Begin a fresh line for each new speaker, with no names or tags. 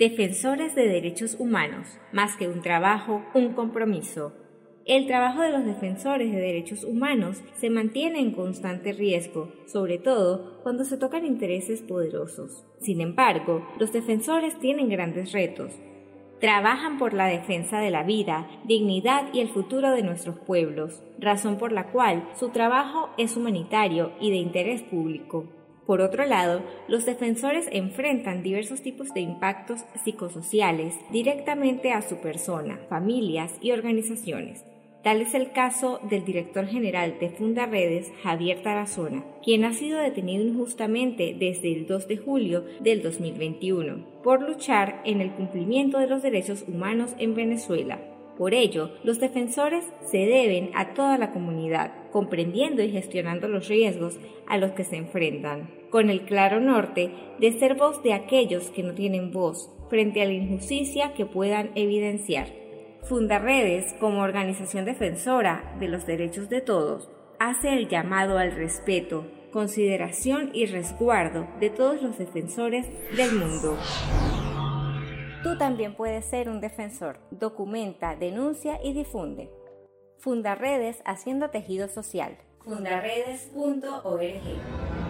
Defensores de derechos humanos, más que un trabajo, un compromiso. El trabajo de los defensores de derechos humanos se mantiene en constante riesgo, sobre todo cuando se tocan intereses poderosos. Sin embargo, los defensores tienen grandes retos. Trabajan por la defensa de la vida, dignidad y el futuro de nuestros pueblos, razón por la cual su trabajo es humanitario y de interés público. Por otro lado, los defensores enfrentan diversos tipos de impactos psicosociales directamente a su persona, familias y organizaciones. Tal es el caso del director general de Fundaredes, Javier Tarazona, quien ha sido detenido injustamente desde el 2 de julio del 2021 por luchar en el cumplimiento de los derechos humanos en Venezuela. Por ello, los defensores se deben a toda la comunidad, comprendiendo y gestionando los riesgos a los que se enfrentan, con el claro norte de ser voz de aquellos que no tienen voz frente a la injusticia que puedan evidenciar. Fundaredes, como organización defensora de los derechos de todos, hace el llamado al respeto, consideración y resguardo de todos los defensores del mundo. Tú también puedes ser un defensor. Documenta, denuncia y difunde. Fundaredes haciendo tejido social. fundaredes.org